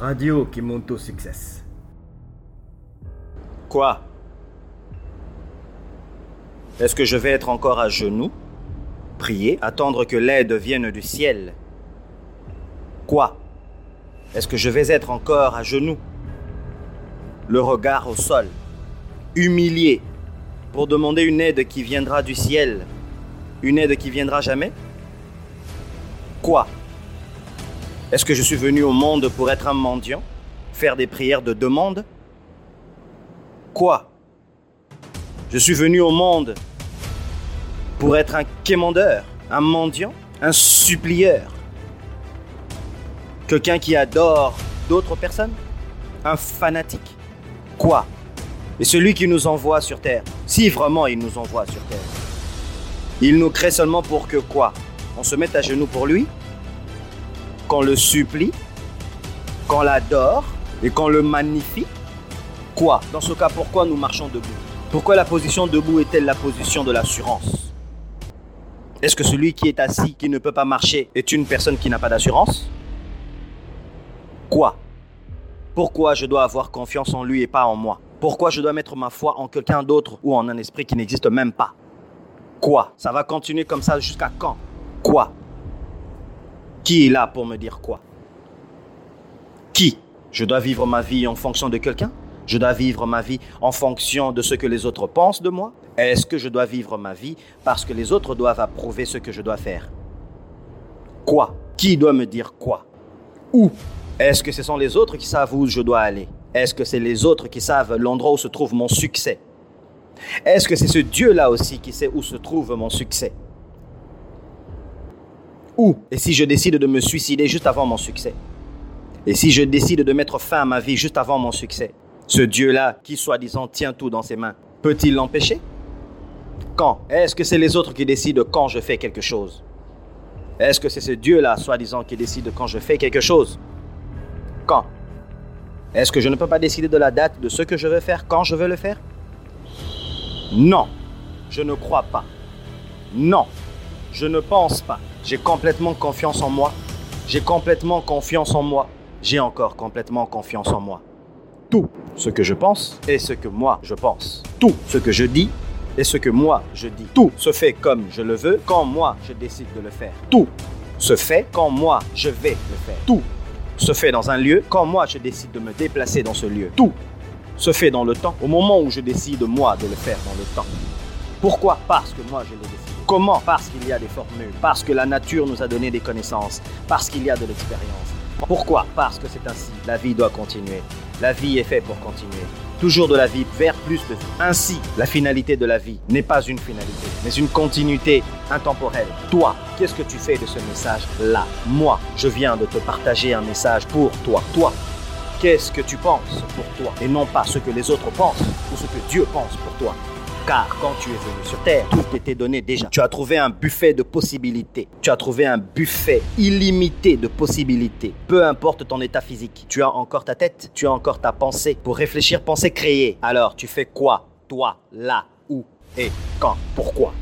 Radio qui monte au succès. Quoi? Est-ce que je vais être encore à genoux? Prier? Attendre que l'aide vienne du ciel? Quoi? Est-ce que je vais être encore à genoux? Le regard au sol Humilié Pour demander une aide qui viendra du ciel. Une aide qui viendra jamais? Quoi? Est-ce que je suis venu au monde pour être un mendiant? Faire des prières de demande? Quoi? Je suis venu au monde pour être un quémandeur, un mendiant, un supplieur. Quelqu'un qui adore d'autres personnes? Un fanatique. Quoi? Et celui qui nous envoie sur Terre, si vraiment il nous envoie sur Terre, il nous crée seulement pour que quoi? On se mette à genoux pour lui? Qu'on le supplie Qu'on l'adore Et qu'on le magnifie. Quoi? Dans ce cas, pourquoi nous marchons debout? Pourquoi la position debout est-elle la position de l'assurance? Est-ce que celui qui est assis, qui ne peut pas marcher, est une personne qui n'a pas d'assurance? Quoi? Pourquoi je dois avoir confiance en lui et pas en moi? Pourquoi je dois mettre ma foi en quelqu'un d'autre ou en un esprit qui n'existe même pas? Quoi? Ça va continuer comme ça jusqu'à quand? Quoi? Qui est là pour me dire quoi? Qui? Je dois vivre ma vie en fonction de quelqu'un? Je dois vivre ma vie en fonction de ce que les autres pensent de moi? Est-ce que je dois vivre ma vie parce que les autres doivent approuver ce que je dois faire? Quoi? Qui doit me dire quoi? Où? Est-ce que ce sont les autres qui savent où je dois aller? Est-ce que c'est les autres qui savent l'endroit où se trouve mon succès? Est-ce que c'est ce Dieu-là aussi qui sait où se trouve mon succès? Et si je décide de me suicider juste avant mon succès? Et si je décide de mettre fin à ma vie juste avant mon succès? Ce Dieu-là, qui soi-disant tient tout dans ses mains, peut-il l'empêcher? Quand? Est-ce que c'est les autres qui décident quand je fais quelque chose? Est-ce que c'est ce Dieu-là, soi-disant, qui décide quand je fais quelque chose? Quand? Est-ce que je ne peux pas décider de la date de ce que je veux faire quand je veux le faire? Non, je ne crois pas. Non, je ne pense pas. J'ai complètement confiance en moi. J'ai complètement confiance en moi. J'ai encore complètement confiance en moi. Tout ce que je pense est ce que moi je pense. Tout ce que je dis est ce que moi je dis. Tout se fait comme je le veux quand moi je décide de le faire. Tout se fait quand moi je vais le faire. Tout se fait dans un lieu quand moi je décide de me déplacer dans ce lieu. Tout se fait dans le temps au moment où je décide moi de le faire dans le temps. Pourquoi? Parce que moi je l'ai décidé. Comment? Parce qu'il y a des formules, parce que la nature nous a donné des connaissances, parce qu'il y a de l'expérience. Pourquoi? Parce que c'est ainsi. La vie doit continuer. La vie est faite pour continuer. Toujours de la vie vers plus de vie. Ainsi, la finalité de la vie n'est pas une finalité, mais une continuité intemporelle. Toi, qu'est-ce que tu fais de ce message-là? Moi, je viens de te partager un message pour toi. Toi, qu'est-ce que tu penses pour toi? Et non pas ce que les autres pensent ou ce que Dieu pense pour toi. Car quand tu es venu sur Terre, tout t'était donné déjà. Tu as trouvé un buffet de possibilités. Tu as trouvé un buffet illimité de possibilités. Peu importe ton état physique. Tu as encore ta tête, tu as encore ta pensée. Pour réfléchir, penser, créer. Alors, tu fais quoi Toi, là, où et quand Pourquoi?